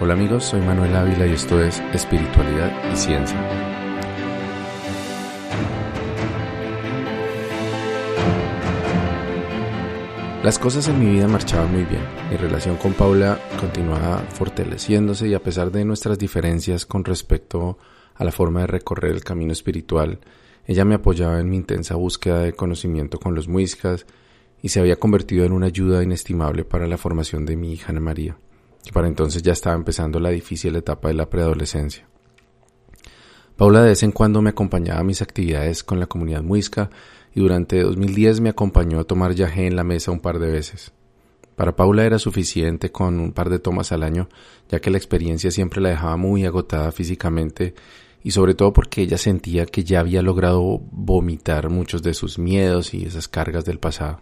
Hola amigos, soy Manuel Ávila y esto es Espiritualidad y Ciencia. Las cosas en mi vida marchaban muy bien. Mi relación con Paula continuaba fortaleciéndose y a pesar de nuestras diferencias con respecto a la forma de recorrer el camino espiritual, ella me apoyaba en mi intensa búsqueda de conocimiento con los muiscas y se había convertido en una ayuda inestimable para la formación de mi hija Ana María que para entonces ya estaba empezando la difícil etapa de la preadolescencia. Paula de vez en cuando me acompañaba a mis actividades con la comunidad muisca y durante 2010 me acompañó a tomar yagé en la mesa un par de veces. Para Paula era suficiente con un par de tomas al año, ya que la experiencia siempre la dejaba muy agotada físicamente y sobre todo porque ella sentía que ya había logrado vomitar muchos de sus miedos y esas cargas del pasado.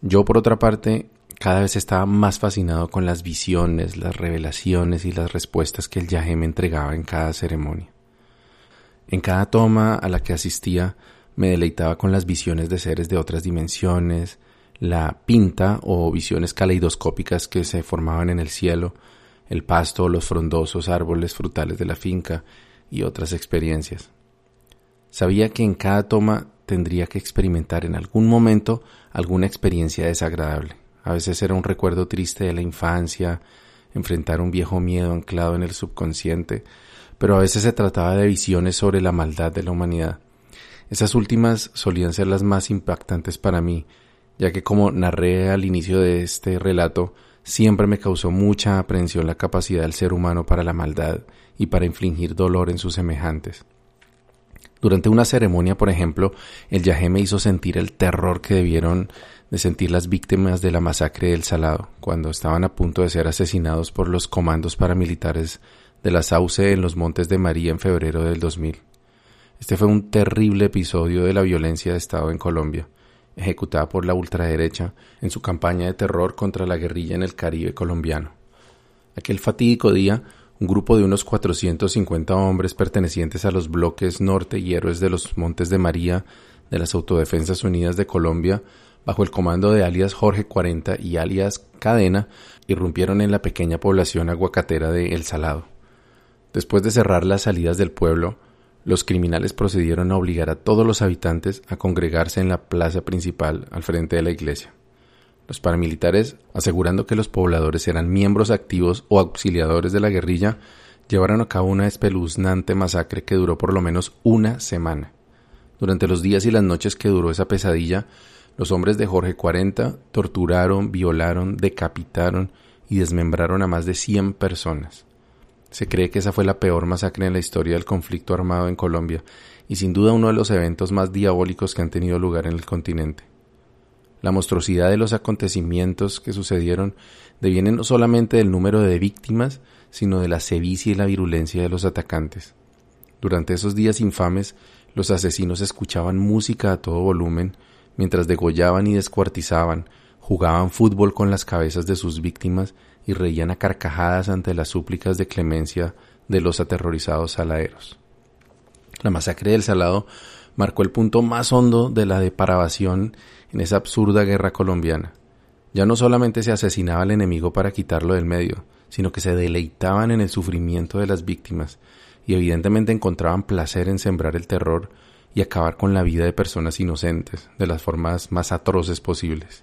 Yo, por otra parte, cada vez estaba más fascinado con las visiones, las revelaciones y las respuestas que el Yahé me entregaba en cada ceremonia. En cada toma a la que asistía me deleitaba con las visiones de seres de otras dimensiones, la pinta o visiones caleidoscópicas que se formaban en el cielo, el pasto, los frondosos árboles frutales de la finca y otras experiencias. Sabía que en cada toma tendría que experimentar en algún momento alguna experiencia desagradable a veces era un recuerdo triste de la infancia, enfrentar un viejo miedo anclado en el subconsciente, pero a veces se trataba de visiones sobre la maldad de la humanidad. Esas últimas solían ser las más impactantes para mí, ya que como narré al inicio de este relato, siempre me causó mucha aprensión la capacidad del ser humano para la maldad y para infligir dolor en sus semejantes. Durante una ceremonia, por ejemplo, el yajé me hizo sentir el terror que debieron de sentir las víctimas de la masacre del Salado, cuando estaban a punto de ser asesinados por los comandos paramilitares de la Sauce en los Montes de María en febrero del 2000. Este fue un terrible episodio de la violencia de Estado en Colombia, ejecutada por la ultraderecha en su campaña de terror contra la guerrilla en el Caribe colombiano. Aquel fatídico día, un grupo de unos 450 hombres pertenecientes a los bloques norte y héroes de los Montes de María de las Autodefensas Unidas de Colombia bajo el comando de alias Jorge 40 y alias Cadena, irrumpieron en la pequeña población aguacatera de El Salado. Después de cerrar las salidas del pueblo, los criminales procedieron a obligar a todos los habitantes a congregarse en la plaza principal al frente de la iglesia. Los paramilitares, asegurando que los pobladores eran miembros activos o auxiliadores de la guerrilla, llevaron a cabo una espeluznante masacre que duró por lo menos una semana. Durante los días y las noches que duró esa pesadilla, los hombres de Jorge 40 torturaron, violaron, decapitaron y desmembraron a más de 100 personas. Se cree que esa fue la peor masacre en la historia del conflicto armado en Colombia y sin duda uno de los eventos más diabólicos que han tenido lugar en el continente. La monstruosidad de los acontecimientos que sucedieron deviene no solamente del número de víctimas, sino de la sevicia y la virulencia de los atacantes. Durante esos días infames, los asesinos escuchaban música a todo volumen, mientras degollaban y descuartizaban, jugaban fútbol con las cabezas de sus víctimas y reían a carcajadas ante las súplicas de clemencia de los aterrorizados saladeros. La masacre del Salado marcó el punto más hondo de la depravación en esa absurda guerra colombiana. Ya no solamente se asesinaba al enemigo para quitarlo del medio, sino que se deleitaban en el sufrimiento de las víctimas y evidentemente encontraban placer en sembrar el terror y acabar con la vida de personas inocentes de las formas más atroces posibles.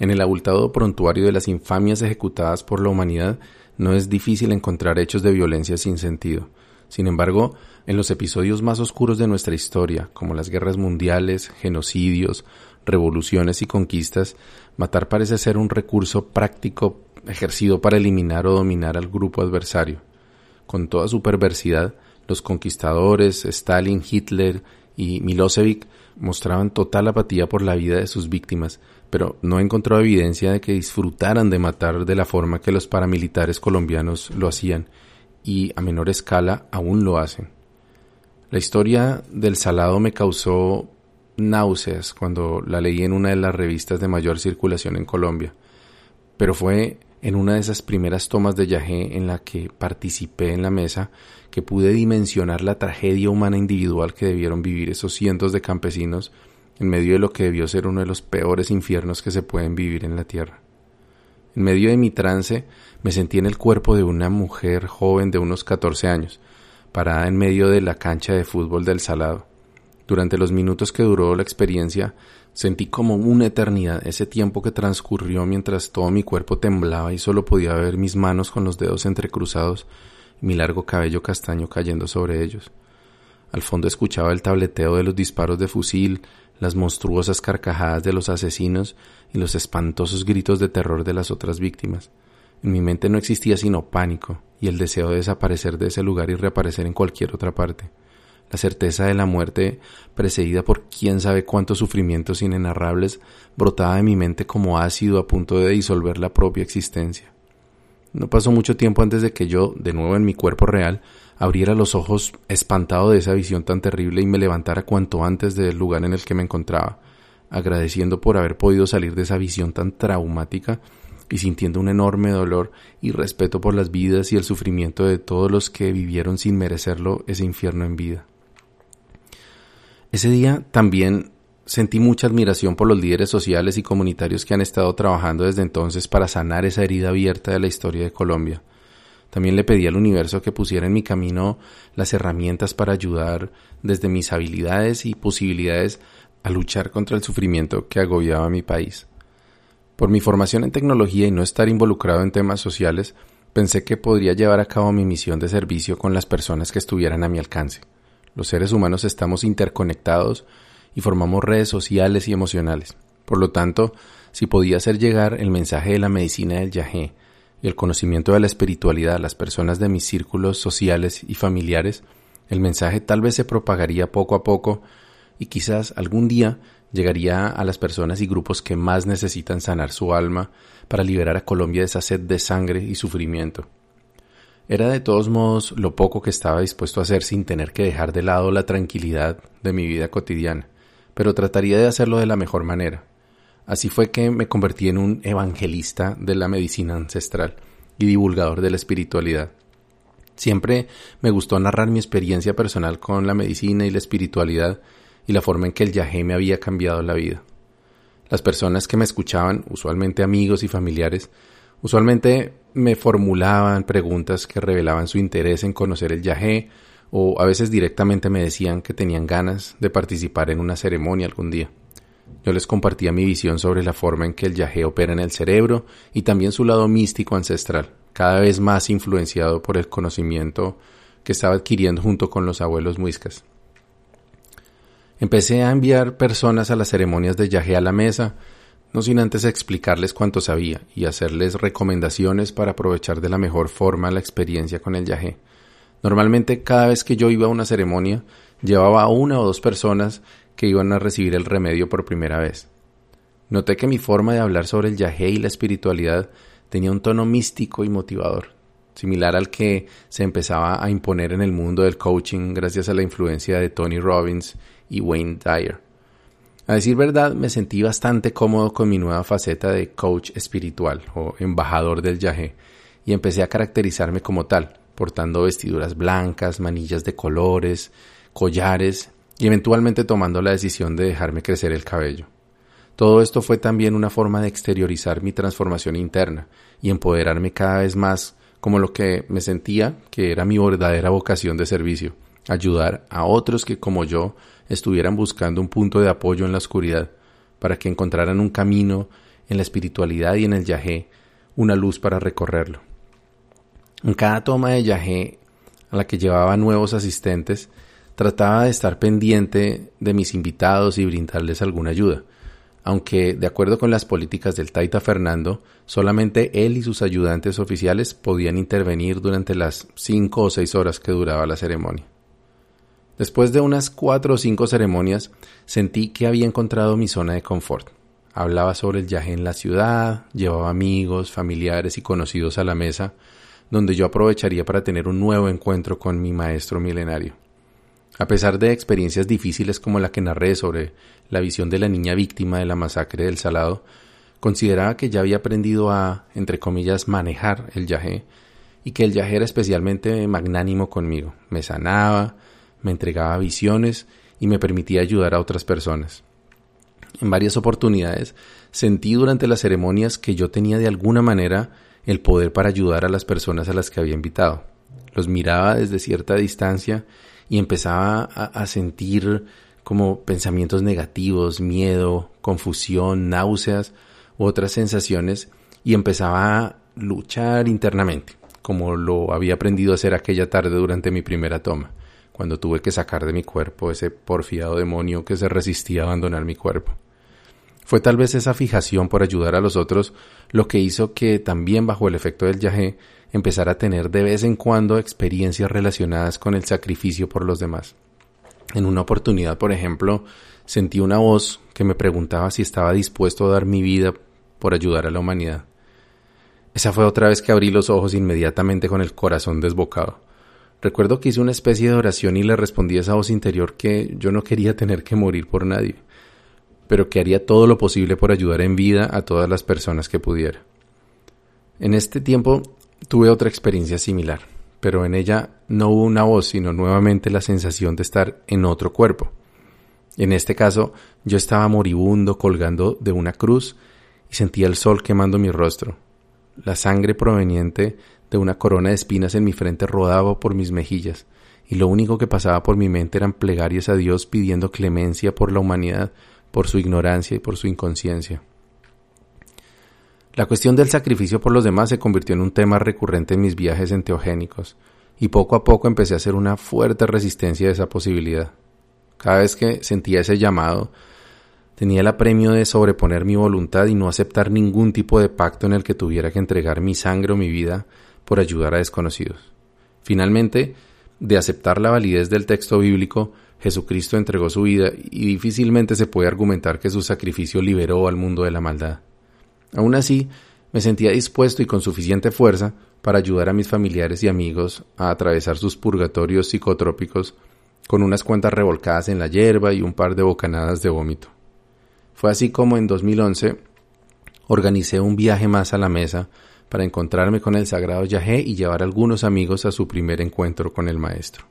En el abultado prontuario de las infamias ejecutadas por la humanidad no es difícil encontrar hechos de violencia sin sentido. Sin embargo, en los episodios más oscuros de nuestra historia, como las guerras mundiales, genocidios, revoluciones y conquistas, matar parece ser un recurso práctico ejercido para eliminar o dominar al grupo adversario. Con toda su perversidad, los conquistadores, Stalin, Hitler y Milosevic mostraban total apatía por la vida de sus víctimas, pero no encontró evidencia de que disfrutaran de matar de la forma que los paramilitares colombianos lo hacían, y a menor escala aún lo hacen. La historia del salado me causó náuseas cuando la leí en una de las revistas de mayor circulación en Colombia, pero fue en una de esas primeras tomas de Yagé en la que participé en la mesa que pude dimensionar la tragedia humana individual que debieron vivir esos cientos de campesinos en medio de lo que debió ser uno de los peores infiernos que se pueden vivir en la tierra. En medio de mi trance me sentí en el cuerpo de una mujer joven de unos 14 años, parada en medio de la cancha de fútbol del Salado. Durante los minutos que duró la experiencia, sentí como una eternidad ese tiempo que transcurrió mientras todo mi cuerpo temblaba y solo podía ver mis manos con los dedos entrecruzados y mi largo cabello castaño cayendo sobre ellos. Al fondo escuchaba el tableteo de los disparos de fusil, las monstruosas carcajadas de los asesinos y los espantosos gritos de terror de las otras víctimas. En mi mente no existía sino pánico y el deseo de desaparecer de ese lugar y reaparecer en cualquier otra parte. La certeza de la muerte, precedida por quién sabe cuántos sufrimientos inenarrables, brotaba de mi mente como ácido a punto de disolver la propia existencia. No pasó mucho tiempo antes de que yo, de nuevo en mi cuerpo real, abriera los ojos espantado de esa visión tan terrible y me levantara cuanto antes del lugar en el que me encontraba, agradeciendo por haber podido salir de esa visión tan traumática y sintiendo un enorme dolor y respeto por las vidas y el sufrimiento de todos los que vivieron sin merecerlo ese infierno en vida. Ese día también sentí mucha admiración por los líderes sociales y comunitarios que han estado trabajando desde entonces para sanar esa herida abierta de la historia de Colombia también le pedí al universo que pusiera en mi camino las herramientas para ayudar desde mis habilidades y posibilidades a luchar contra el sufrimiento que agobiaba mi país. Por mi formación en tecnología y no estar involucrado en temas sociales, pensé que podría llevar a cabo mi misión de servicio con las personas que estuvieran a mi alcance. Los seres humanos estamos interconectados y formamos redes sociales y emocionales. Por lo tanto, si podía hacer llegar el mensaje de la medicina del yagé y el conocimiento de la espiritualidad a las personas de mis círculos sociales y familiares, el mensaje tal vez se propagaría poco a poco y quizás algún día llegaría a las personas y grupos que más necesitan sanar su alma para liberar a Colombia de esa sed de sangre y sufrimiento. Era de todos modos lo poco que estaba dispuesto a hacer sin tener que dejar de lado la tranquilidad de mi vida cotidiana, pero trataría de hacerlo de la mejor manera. Así fue que me convertí en un evangelista de la medicina ancestral y divulgador de la espiritualidad. Siempre me gustó narrar mi experiencia personal con la medicina y la espiritualidad y la forma en que el yagé me había cambiado la vida. Las personas que me escuchaban, usualmente amigos y familiares, usualmente me formulaban preguntas que revelaban su interés en conocer el yagé o a veces directamente me decían que tenían ganas de participar en una ceremonia algún día. Yo les compartía mi visión sobre la forma en que el yagé opera en el cerebro y también su lado místico ancestral, cada vez más influenciado por el conocimiento que estaba adquiriendo junto con los abuelos muiscas. Empecé a enviar personas a las ceremonias de yagé a la mesa, no sin antes explicarles cuánto sabía y hacerles recomendaciones para aprovechar de la mejor forma la experiencia con el yagé. Normalmente cada vez que yo iba a una ceremonia, llevaba a una o dos personas que iban a recibir el remedio por primera vez. Noté que mi forma de hablar sobre el yagé y la espiritualidad tenía un tono místico y motivador, similar al que se empezaba a imponer en el mundo del coaching gracias a la influencia de Tony Robbins y Wayne Dyer. A decir verdad, me sentí bastante cómodo con mi nueva faceta de coach espiritual o embajador del yagé y empecé a caracterizarme como tal, portando vestiduras blancas, manillas de colores, collares y eventualmente tomando la decisión de dejarme crecer el cabello. Todo esto fue también una forma de exteriorizar mi transformación interna y empoderarme cada vez más como lo que me sentía que era mi verdadera vocación de servicio, ayudar a otros que como yo estuvieran buscando un punto de apoyo en la oscuridad, para que encontraran un camino en la espiritualidad y en el yagé, una luz para recorrerlo. En cada toma de yagé a la que llevaba nuevos asistentes, trataba de estar pendiente de mis invitados y brindarles alguna ayuda, aunque de acuerdo con las políticas del Taita Fernando, solamente él y sus ayudantes oficiales podían intervenir durante las cinco o seis horas que duraba la ceremonia. Después de unas cuatro o cinco ceremonias, sentí que había encontrado mi zona de confort. Hablaba sobre el viaje en la ciudad, llevaba amigos, familiares y conocidos a la mesa, donde yo aprovecharía para tener un nuevo encuentro con mi maestro milenario. A pesar de experiencias difíciles como la que narré sobre la visión de la niña víctima de la masacre del Salado, consideraba que ya había aprendido a, entre comillas, manejar el yagé y que el yagé era especialmente magnánimo conmigo. Me sanaba, me entregaba visiones y me permitía ayudar a otras personas. En varias oportunidades sentí durante las ceremonias que yo tenía de alguna manera el poder para ayudar a las personas a las que había invitado. Los miraba desde cierta distancia y empezaba a, sentir como pensamientos negativos, miedo, confusión, náuseas u otras sensaciones y empezaba a luchar internamente, como lo había aprendido a hacer aquella tarde durante mi primera toma, cuando tuve que sacar de mi cuerpo ese porfiado demonio que se resistía a abandonar mi cuerpo. Fue tal vez esa fijación por ayudar a los otros lo que hizo que también bajo el efecto del yagé empezara a tener de vez en cuando experiencias relacionadas con el sacrificio por los demás. En una oportunidad, por ejemplo, sentí una voz que me preguntaba si estaba dispuesto a dar mi vida por ayudar a la humanidad. Esa fue otra vez que abrí los ojos inmediatamente con el corazón desbocado. Recuerdo que hice una especie de oración y le respondí a esa voz interior que yo no quería tener que morir por nadie pero que haría todo lo posible por ayudar en vida a todas las personas que pudiera. En este tiempo tuve otra experiencia similar, pero en ella no hubo una voz, sino nuevamente la sensación de estar en otro cuerpo. En este caso, yo estaba moribundo colgando de una cruz y sentía el sol quemando mi rostro. La sangre proveniente de una corona de espinas en mi frente rodaba por mis mejillas, y lo único que pasaba por mi mente eran plegarias a Dios pidiendo clemencia por la humanidad, por su ignorancia y por su inconsciencia. La cuestión del sacrificio por los demás se convirtió en un tema recurrente en mis viajes enteogénicos, y poco a poco empecé a hacer una fuerte resistencia a esa posibilidad. Cada vez que sentía ese llamado, tenía el apremio de sobreponer mi voluntad y no aceptar ningún tipo de pacto en el que tuviera que entregar mi sangre o mi vida por ayudar a desconocidos. Finalmente, de aceptar la validez del texto bíblico, Jesucristo entregó su vida y difícilmente se puede argumentar que su sacrificio liberó al mundo de la maldad. Aún así, me sentía dispuesto y con suficiente fuerza para ayudar a mis familiares y amigos a atravesar sus purgatorios psicotrópicos con unas cuantas revolcadas en la hierba y un par de bocanadas de vómito. Fue así como en 2011 organicé un viaje más a la mesa para encontrarme con el sagrado Yahé y llevar a algunos amigos a su primer encuentro con el Maestro.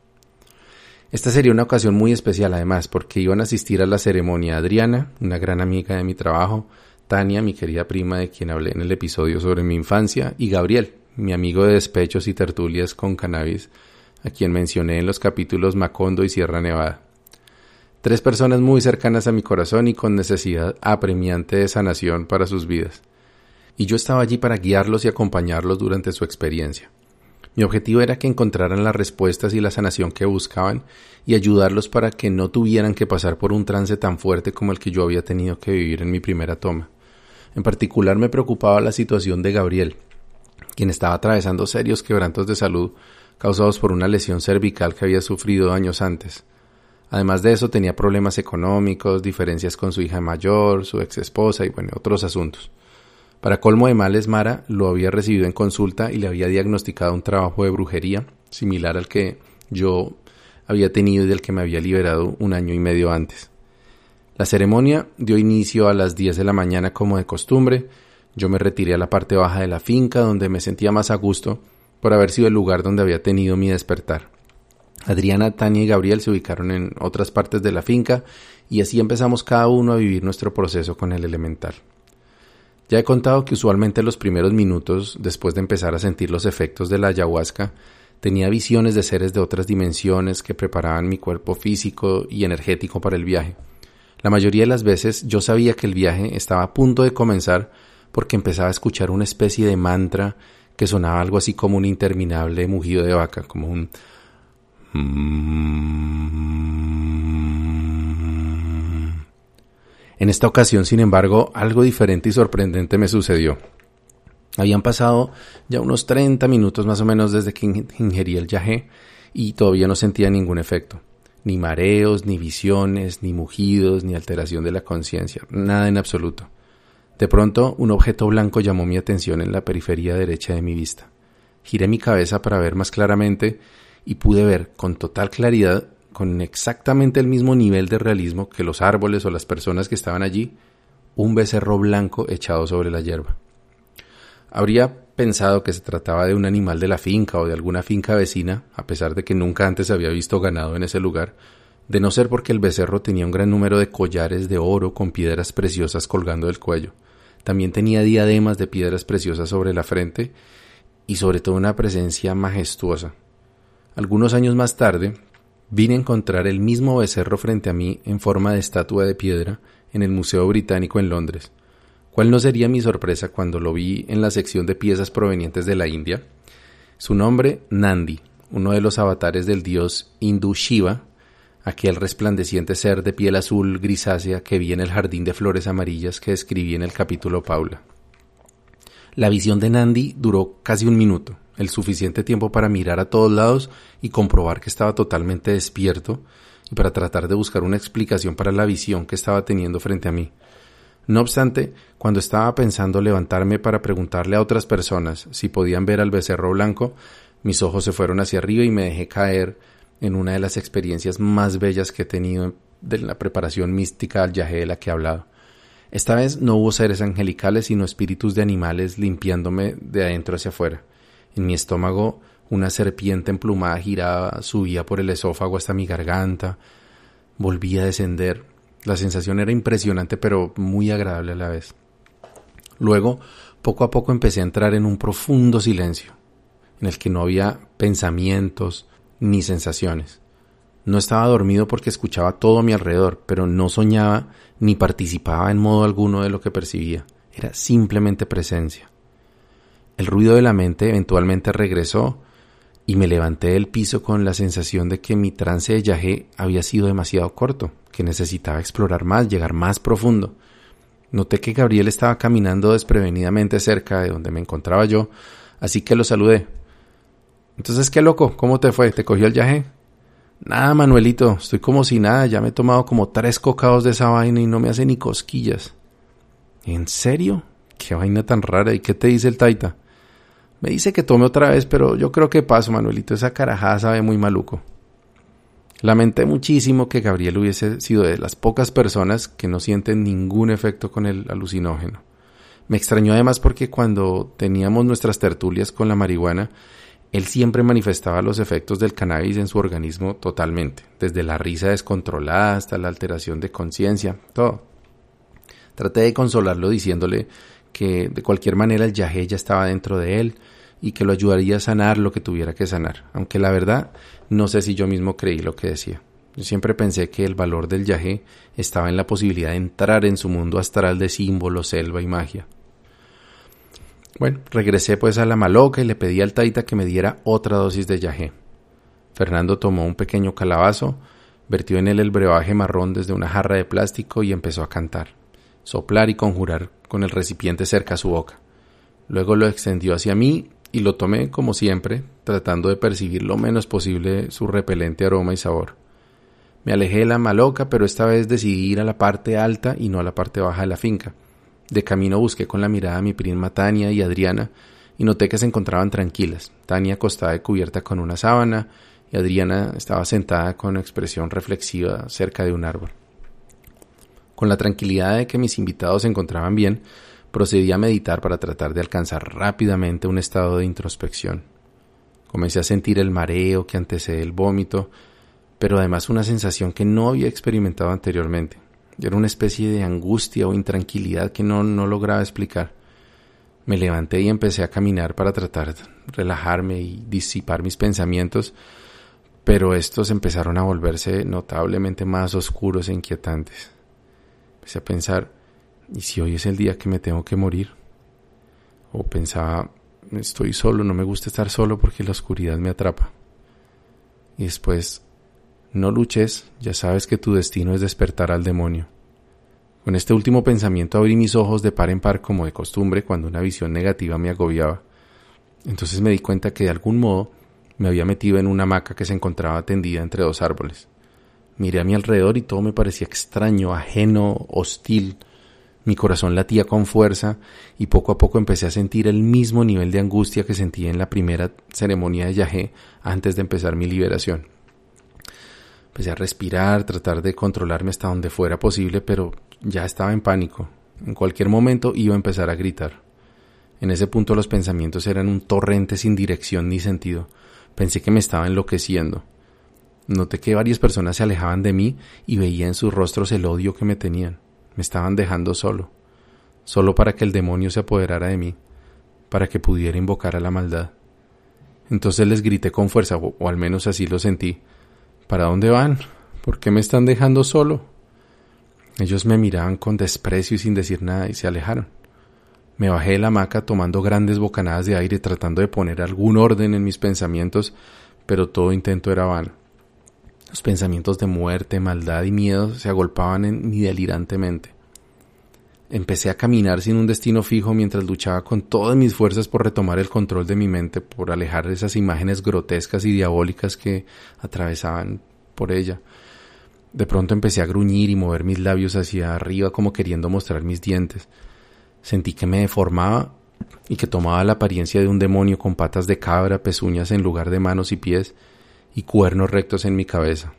Esta sería una ocasión muy especial además porque iban a asistir a la ceremonia Adriana, una gran amiga de mi trabajo, Tania, mi querida prima de quien hablé en el episodio sobre mi infancia, y Gabriel, mi amigo de despechos y tertulias con cannabis, a quien mencioné en los capítulos Macondo y Sierra Nevada. Tres personas muy cercanas a mi corazón y con necesidad apremiante de sanación para sus vidas. Y yo estaba allí para guiarlos y acompañarlos durante su experiencia. Mi objetivo era que encontraran las respuestas y la sanación que buscaban y ayudarlos para que no tuvieran que pasar por un trance tan fuerte como el que yo había tenido que vivir en mi primera toma. En particular me preocupaba la situación de Gabriel, quien estaba atravesando serios quebrantos de salud causados por una lesión cervical que había sufrido años antes. Además de eso tenía problemas económicos, diferencias con su hija mayor, su ex esposa y bueno, otros asuntos. Para colmo de males, Mara lo había recibido en consulta y le había diagnosticado un trabajo de brujería similar al que yo había tenido y del que me había liberado un año y medio antes. La ceremonia dio inicio a las 10 de la mañana como de costumbre. Yo me retiré a la parte baja de la finca donde me sentía más a gusto por haber sido el lugar donde había tenido mi despertar. Adriana, Tania y Gabriel se ubicaron en otras partes de la finca y así empezamos cada uno a vivir nuestro proceso con el elemental. Ya he contado que usualmente los primeros minutos, después de empezar a sentir los efectos de la ayahuasca, tenía visiones de seres de otras dimensiones que preparaban mi cuerpo físico y energético para el viaje. La mayoría de las veces yo sabía que el viaje estaba a punto de comenzar porque empezaba a escuchar una especie de mantra que sonaba algo así como un interminable mugido de vaca, como un en esta ocasión, sin embargo, algo diferente y sorprendente me sucedió. Habían pasado ya unos 30 minutos más o menos desde que ingerí el yagé y todavía no sentía ningún efecto. Ni mareos, ni visiones, ni mugidos, ni alteración de la conciencia, nada en absoluto. De pronto, un objeto blanco llamó mi atención en la periferia derecha de mi vista. Giré mi cabeza para ver más claramente y pude ver con total claridad con exactamente el mismo nivel de realismo que los árboles o las personas que estaban allí, un becerro blanco echado sobre la hierba. Habría pensado que se trataba de un animal de la finca o de alguna finca vecina, a pesar de que nunca antes había visto ganado en ese lugar, de no ser porque el becerro tenía un gran número de collares de oro con piedras preciosas colgando del cuello, También tenía diademas de piedras preciosas sobre la frente y sobre todo una presencia majestuosa. Algunos años más tarde, vine a encontrar el mismo becerro frente a mí en forma de estatua de piedra en el Museo Británico en Londres. ¿Cuál no sería mi sorpresa cuando lo vi en la sección de piezas provenientes de la India? Su nombre, Nandi, uno de los avatares del dios hindú Shiva, aquel resplandeciente ser de piel azul grisácea que vi en el jardín de flores amarillas que describí en el capítulo Paula. La visión de Nandi duró casi un minuto, el suficiente tiempo para mirar a todos lados y comprobar que estaba totalmente despierto y para tratar de buscar una explicación para la visión que estaba teniendo frente a mí. No obstante, cuando estaba pensando levantarme para preguntarle a otras personas si podían ver al becerro blanco, mis ojos se fueron hacia arriba y me dejé caer en una de las experiencias más bellas que he tenido de la preparación mística al viaje de la que he hablado. Esta vez no hubo seres angelicales, sino espíritus de animales limpiándome de adentro hacia afuera. En mi estómago una serpiente emplumada giraba, subía por el esófago hasta mi garganta, volvía a descender. La sensación era impresionante pero muy agradable a la vez. Luego, poco a poco empecé a entrar en un profundo silencio, en el que no había pensamientos ni sensaciones. No estaba dormido porque escuchaba todo a mi alrededor, pero no soñaba ni participaba en modo alguno de lo que percibía. Era simplemente presencia. El ruido de la mente eventualmente regresó y me levanté del piso con la sensación de que mi trance de yagé había sido demasiado corto, que necesitaba explorar más, llegar más profundo. Noté que Gabriel estaba caminando desprevenidamente cerca de donde me encontraba yo, así que lo saludé. Entonces, qué loco, ¿cómo te fue? ¿Te cogió el yagé? Nada, Manuelito, estoy como si nada, ya me he tomado como tres cocados de esa vaina y no me hace ni cosquillas. ¿En serio? Qué vaina tan rara, ¿y qué te dice el taita? Me dice que tome otra vez, pero yo creo que paso, Manuelito. Esa carajada sabe muy maluco. Lamenté muchísimo que Gabriel hubiese sido de las pocas personas que no sienten ningún efecto con el alucinógeno. Me extrañó además porque cuando teníamos nuestras tertulias con la marihuana, él siempre manifestaba los efectos del cannabis en su organismo totalmente, desde la risa descontrolada hasta la alteración de conciencia, todo. Traté de consolarlo diciéndole que de cualquier manera el yagé ya estaba dentro de él, y que lo ayudaría a sanar lo que tuviera que sanar, aunque la verdad no sé si yo mismo creí lo que decía. Yo siempre pensé que el valor del yagé estaba en la posibilidad de entrar en su mundo astral de símbolos, selva y magia. Bueno, regresé pues a la maloca y le pedí al taita que me diera otra dosis de yagé. Fernando tomó un pequeño calabazo, vertió en él el brebaje marrón desde una jarra de plástico y empezó a cantar, soplar y conjurar con el recipiente cerca a su boca. Luego lo extendió hacia mí y lo tomé como siempre, tratando de percibir lo menos posible su repelente aroma y sabor. Me alejé de la maloca, pero esta vez decidí ir a la parte alta y no a la parte baja de la finca. De camino busqué con la mirada a mi prima Tania y Adriana y noté que se encontraban tranquilas. Tania acostada y cubierta con una sábana y Adriana estaba sentada con expresión reflexiva cerca de un árbol. Con la tranquilidad de que mis invitados se encontraban bien, procedí a meditar para tratar de alcanzar rápidamente un estado de introspección. Comencé a sentir el mareo que antecede el vómito, pero además una sensación que no había experimentado anteriormente. Era una especie de angustia o intranquilidad que no, no lograba explicar. Me levanté y empecé a caminar para tratar de relajarme y disipar mis pensamientos, pero estos empezaron a volverse notablemente más oscuros e inquietantes. Empecé a pensar, ¿y si hoy es el día que me tengo que morir? O pensaba, estoy solo, no me gusta estar solo porque la oscuridad me atrapa. Y después, no luches, ya sabes que tu destino es despertar al demonio. Con este último pensamiento abrí mis ojos de par en par como de costumbre cuando una visión negativa me agobiaba. Entonces me di cuenta que de algún modo me había metido en una hamaca que se encontraba tendida entre dos árboles. Miré a mi alrededor y todo me parecía extraño, ajeno, hostil, mi corazón latía con fuerza y poco a poco empecé a sentir el mismo nivel de angustia que sentí en la primera ceremonia de Yahé antes de empezar mi liberación. Empecé a respirar, tratar de controlarme hasta donde fuera posible, pero ya estaba en pánico. En cualquier momento iba a empezar a gritar. En ese punto los pensamientos eran un torrente sin dirección ni sentido. Pensé que me estaba enloqueciendo. Noté que varias personas se alejaban de mí y veía en sus rostros el odio que me tenían. Me estaban dejando solo. solo para que el demonio se apoderara de mí, para que pudiera invocar a la maldad. Entonces les grité con fuerza, o, al menos así lo sentí. ¿Para dónde van? ¿Por qué me están dejando solo? Ellos me miraban con desprecio y sin decir nada y se alejaron. Me bajé de la hamaca tomando grandes bocanadas de aire tratando de poner algún orden en mis pensamientos, pero todo intento era vano. Los pensamientos de muerte, maldad y miedo se agolpaban en mí delirantemente. Empecé a caminar sin un destino fijo mientras luchaba con todas mis fuerzas por retomar el control de mi mente, por alejar esas imágenes grotescas y diabólicas que atravesaban por ella. De pronto empecé a gruñir y mover mis labios hacia arriba como queriendo mostrar mis dientes. Sentí que me deformaba y que tomaba la apariencia de un demonio con patas de cabra, pezuñas en lugar de manos y pies y cuernos rectos en mi cabeza.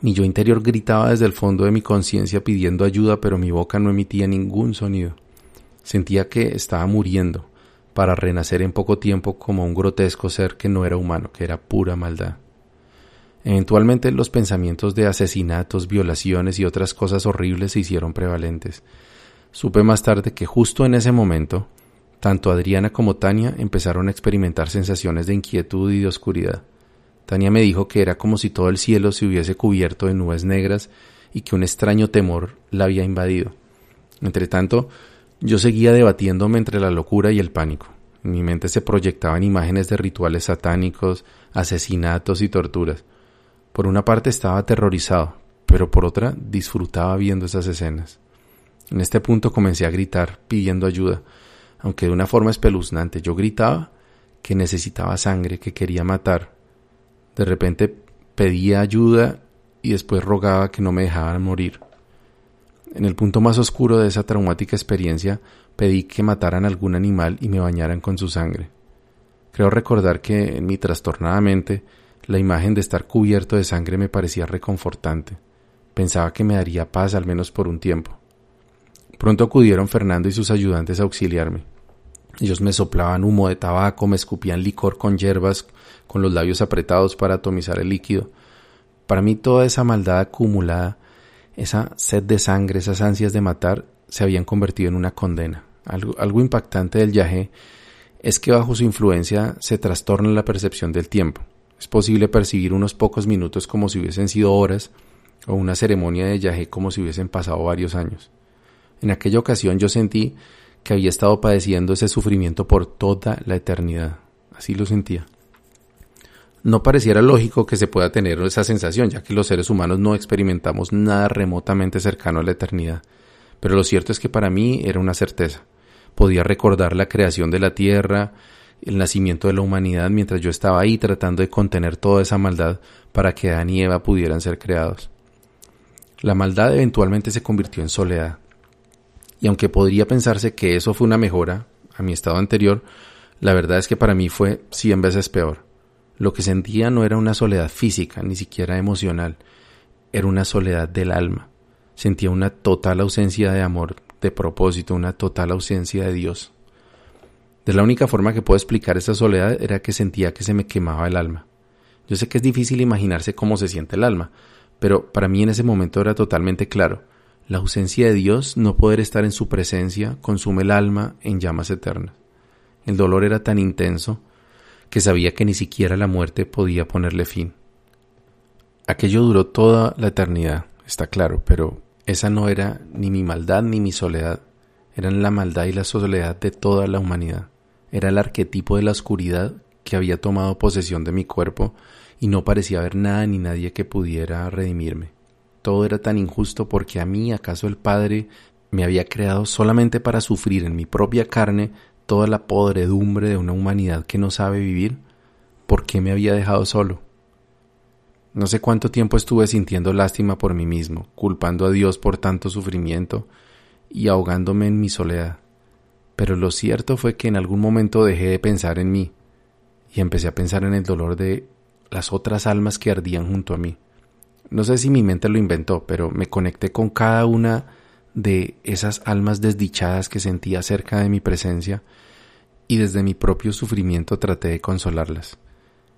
Mi yo interior gritaba desde el fondo de mi conciencia pidiendo ayuda, pero mi boca no emitía ningún sonido. Sentía que estaba muriendo, para renacer en poco tiempo como un grotesco ser que no era humano, que era pura maldad. Eventualmente los pensamientos de asesinatos, violaciones y otras cosas horribles se hicieron prevalentes. Supe más tarde que justo en ese momento, tanto Adriana como Tania empezaron a experimentar sensaciones de inquietud y de oscuridad. Tania me dijo que era como si todo el cielo se hubiese cubierto de nubes negras y que un extraño temor la había invadido. Entretanto, yo seguía debatiéndome entre la locura y el pánico. En mi mente se proyectaban imágenes de rituales satánicos, asesinatos y torturas. Por una parte estaba aterrorizado, pero por otra disfrutaba viendo esas escenas. En este punto comencé a gritar pidiendo ayuda, aunque de una forma espeluznante. Yo gritaba que necesitaba sangre, que quería matar, de repente pedía ayuda y después rogaba que no me dejaran morir. En el punto más oscuro de esa traumática experiencia pedí que mataran algún animal y me bañaran con su sangre. Creo recordar que en mi trastornada mente la imagen de estar cubierto de sangre me parecía reconfortante. Pensaba que me daría paz al menos por un tiempo. Pronto acudieron Fernando y sus ayudantes a auxiliarme. Ellos me soplaban humo de tabaco, me escupían licor con hierbas, con los labios apretados para atomizar el líquido. Para mí toda esa maldad acumulada, esa sed de sangre, esas ansias de matar, se habían convertido en una condena. Algo, impactante del yagé es que bajo su influencia se trastorna la percepción del tiempo. Es posible percibir unos pocos minutos como si hubiesen sido horas o una ceremonia de yagé como si hubiesen pasado varios años. En aquella ocasión yo sentí que había estado padeciendo ese sufrimiento por toda la eternidad. Así lo sentía. No pareciera lógico que se pueda tener esa sensación, ya que los seres humanos no experimentamos nada remotamente cercano a la eternidad. Pero lo cierto es que para mí era una certeza. Podía recordar la creación de la tierra, el nacimiento de la humanidad mientras yo estaba ahí tratando de contener toda esa maldad para que Adán y Eva pudieran ser creados. La maldad eventualmente se convirtió en soledad. Y aunque podría pensarse que eso fue una mejora a mi estado anterior, la verdad es que para mí fue cien veces peor. Lo que sentía no era una soledad física, ni siquiera emocional, era una soledad del alma. Sentía una total ausencia de amor, de propósito, una total ausencia de Dios. De la única forma que puedo explicar esa soledad era que sentía que se me quemaba el alma. Yo sé que es difícil imaginarse cómo se siente el alma, pero para mí en ese momento era totalmente claro. La ausencia de Dios, no poder estar en su presencia, consume el alma en llamas eternas. El dolor era tan intenso que sabía que ni siquiera la muerte podía ponerle fin. Aquello duró toda la eternidad, está claro, pero esa no era ni mi maldad ni mi soledad, eran la maldad y la soledad de toda la humanidad. Era el arquetipo de la oscuridad que había tomado posesión de mi cuerpo y no parecía haber nada ni nadie que pudiera redimirme. Todo era tan injusto porque a mí acaso el Padre me había creado solamente para sufrir en mi propia carne toda la podredumbre de una humanidad que no sabe vivir. ¿Por qué me había dejado solo? No sé cuánto tiempo estuve sintiendo lástima por mí mismo, culpando a Dios por tanto sufrimiento y ahogándome en mi soledad. Pero lo cierto fue que en algún momento dejé de pensar en mí y empecé a pensar en el dolor de las otras almas que ardían junto a mí. No sé si mi mente lo inventó, pero me conecté con cada una de esas almas desdichadas que sentía cerca de mi presencia y desde mi propio sufrimiento traté de consolarlas.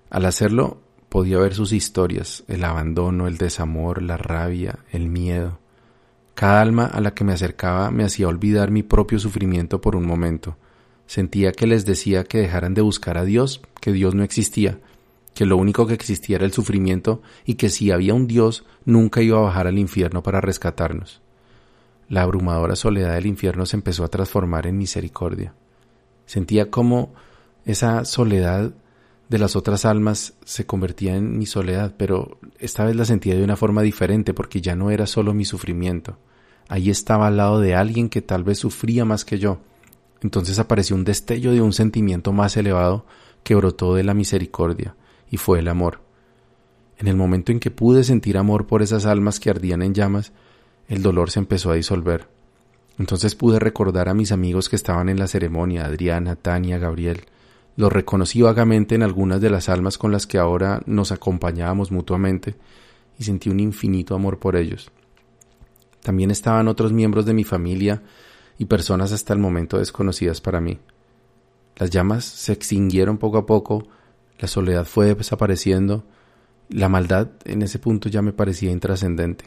Al hacerlo podía ver sus historias, el abandono, el desamor, la rabia, el miedo. Cada alma a la que me acercaba me hacía olvidar mi propio sufrimiento por un momento. Sentía que les decía que dejaran de buscar a Dios, que Dios no existía, que lo único que existía era el sufrimiento y que si había un Dios nunca iba a bajar al infierno para rescatarnos. La abrumadora soledad del infierno se empezó a transformar en misericordia. Sentía como esa soledad de las otras almas se convertía en mi soledad, pero esta vez la sentía de una forma diferente porque ya no era solo mi sufrimiento. Allí estaba al lado de alguien que tal vez sufría más que yo. Entonces apareció un destello de un sentimiento más elevado que brotó de la misericordia, y fue el amor. En el momento en que pude sentir amor por esas almas que ardían en llamas, el dolor se empezó a disolver. Entonces pude recordar a mis amigos que estaban en la ceremonia, Adriana, Tania, Gabriel. Los reconocí vagamente en algunas de las almas con las que ahora nos acompañábamos mutuamente y sentí un infinito amor por ellos. También estaban otros miembros de mi familia y personas hasta el momento desconocidas para mí. Las llamas se extinguieron poco a poco, la soledad fue desapareciendo, la maldad en ese punto ya me parecía intrascendente.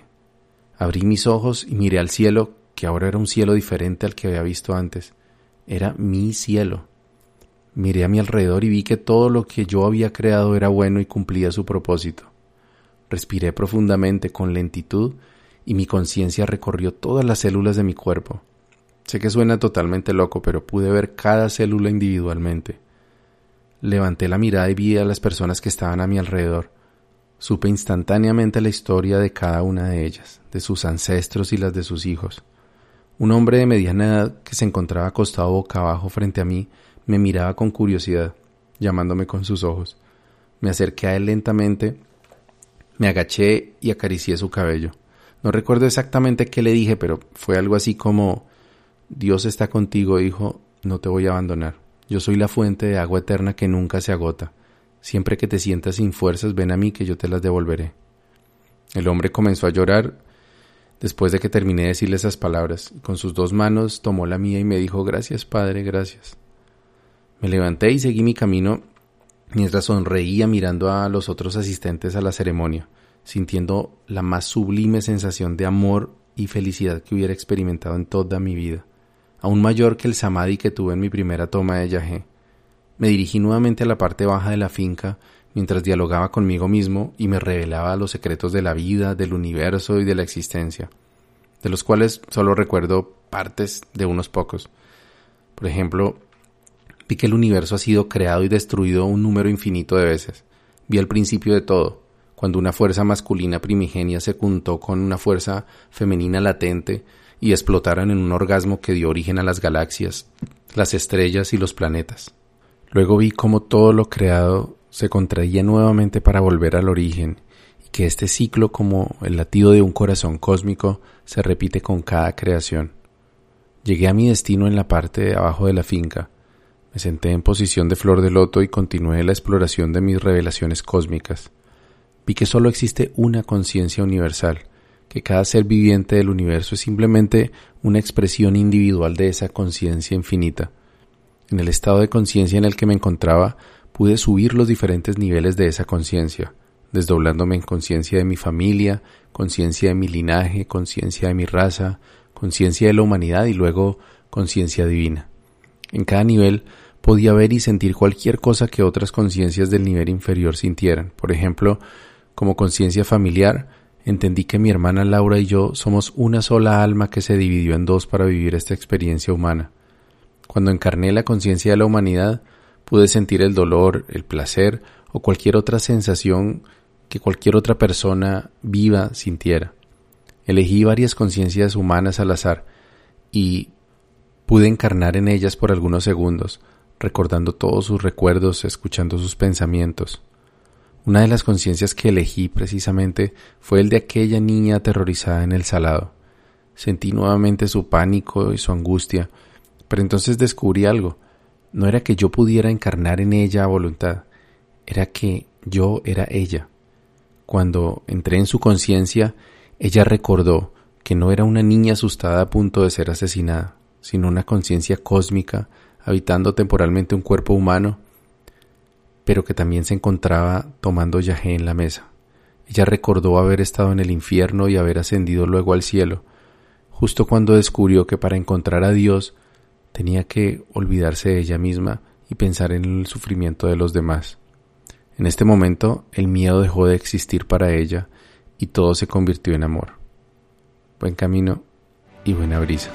Abrí mis ojos y miré al cielo que ahora era un cielo diferente al que había visto antes. Era mi cielo. Miré a mi alrededor y vi que todo lo que yo había creado era bueno y cumplía su propósito. Respiré profundamente con lentitud y mi conciencia recorrió todas las células de mi cuerpo. Sé que suena totalmente loco, pero pude ver cada célula individualmente. Levanté la mirada y vi a las personas que estaban a mi alrededor. Supe instantáneamente la historia de cada una de ellas, de sus ancestros y las de sus hijos. Un hombre de mediana edad que se encontraba acostado boca abajo frente a mí me miraba con curiosidad, llamándome con sus ojos. Me acerqué a él lentamente, me agaché y acaricié su cabello. No recuerdo exactamente qué le dije, pero fue algo así como Dios está contigo, hijo, no te voy a abandonar. Yo soy la fuente de agua eterna que nunca se agota. Siempre que te sientas sin fuerzas, ven a mí que yo te las devolveré. El hombre comenzó a llorar después de que terminé de decirle esas palabras. Con sus dos manos tomó la mía y me dijo Gracias, Padre, gracias. Me levanté y seguí mi camino mientras sonreía mirando a los otros asistentes a la ceremonia, sintiendo la más sublime sensación de amor y felicidad que hubiera experimentado en toda mi vida, aún mayor que el samadhi que tuve en mi primera toma de yagé. Me dirigí nuevamente a la parte baja de la finca mientras dialogaba conmigo mismo y me revelaba los secretos de la vida, del universo y de la existencia, de los cuales solo recuerdo partes de unos pocos. Por ejemplo, vi que el universo ha sido creado y destruido un número infinito de veces. Vi el principio de todo, cuando una fuerza masculina primigenia se juntó con una fuerza femenina latente y explotaron en un orgasmo que dio origen a las galaxias, las estrellas y los planetas. Luego vi cómo todo lo creado se contraía nuevamente para volver al origen y que este ciclo como el latido de un corazón cósmico se repite con cada creación. Llegué a mi destino en la parte de abajo de la finca. Me senté en posición de flor de loto y continué la exploración de mis revelaciones cósmicas. Vi que solo existe una conciencia universal, que cada ser viviente del universo es simplemente una expresión individual de esa conciencia infinita. En el estado de conciencia en el que me encontraba, pude subir los diferentes niveles de esa conciencia, desdoblándome en conciencia de mi familia, conciencia de mi linaje, conciencia de mi raza, conciencia de la humanidad y luego conciencia divina. En cada nivel podía ver y sentir cualquier cosa que otras conciencias del nivel inferior sintieran. Por ejemplo, como conciencia familiar, entendí que mi hermana Laura y yo somos una sola alma que se dividió en dos para vivir esta experiencia humana. Cuando encarné la conciencia de la humanidad, Pude sentir el dolor, el placer o cualquier otra sensación que cualquier otra persona viva sintiera. Elegí varias conciencias humanas al azar y pude encarnar en ellas por algunos segundos, recordando todos sus recuerdos, escuchando sus pensamientos. Una de las conciencias que elegí precisamente fue el de aquella niña aterrorizada en el salado. Sentí nuevamente su pánico y su angustia, pero entonces descubrí algo. No era que yo pudiera encarnar en ella a voluntad, era que yo era ella. Cuando entré en su conciencia, ella recordó que no era una niña asustada a punto de ser asesinada, sino una conciencia cósmica habitando temporalmente un cuerpo humano, pero que también se encontraba tomando yagé en la mesa. Ella recordó haber estado en el infierno y haber ascendido luego al cielo, justo cuando descubrió que para encontrar a Dios tenía que olvidarse de ella misma y pensar en el sufrimiento de los demás. En este momento el miedo dejó de existir para ella y todo se convirtió en amor. Buen camino y buena brisa.